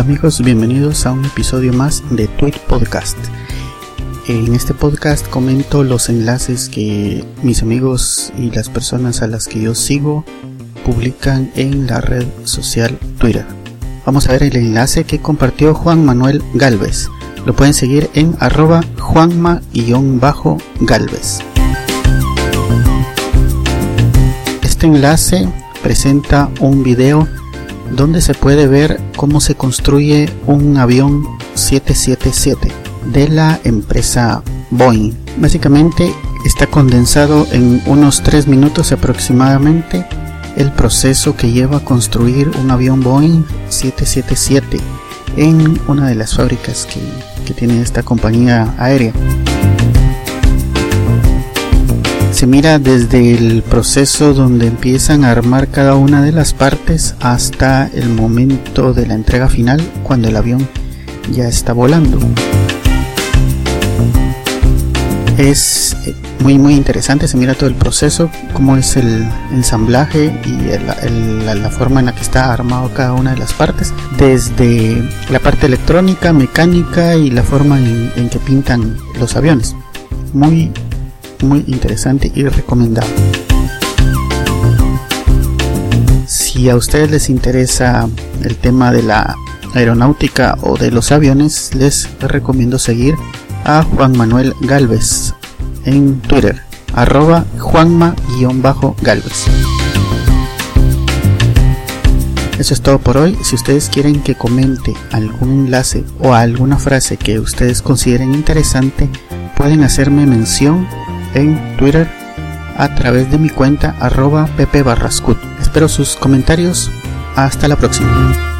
amigos, bienvenidos a un episodio más de Tweet Podcast. En este podcast comento los enlaces que mis amigos y las personas a las que yo sigo publican en la red social Twitter. Vamos a ver el enlace que compartió Juan Manuel Galvez. Lo pueden seguir en arroba juanma-galvez. Este enlace presenta un video donde se puede ver cómo se construye un avión 777 de la empresa Boeing. Básicamente está condensado en unos 3 minutos aproximadamente el proceso que lleva a construir un avión Boeing 777 en una de las fábricas que, que tiene esta compañía aérea se mira desde el proceso donde empiezan a armar cada una de las partes hasta el momento de la entrega final cuando el avión ya está volando. Es eh, muy muy interesante, se mira todo el proceso, cómo es el ensamblaje y la forma en la que está armado cada una de las partes, desde la parte electrónica, mecánica y la forma en, en que pintan los aviones. Muy muy interesante y recomendable. Si a ustedes les interesa el tema de la aeronáutica o de los aviones, les recomiendo seguir a Juan Manuel Galvez en Twitter, arroba juanma-galvez. Eso es todo por hoy. Si ustedes quieren que comente algún enlace o alguna frase que ustedes consideren interesante, pueden hacerme mención en Twitter a través de mi cuenta arroba Pepe Espero sus comentarios. Hasta la próxima.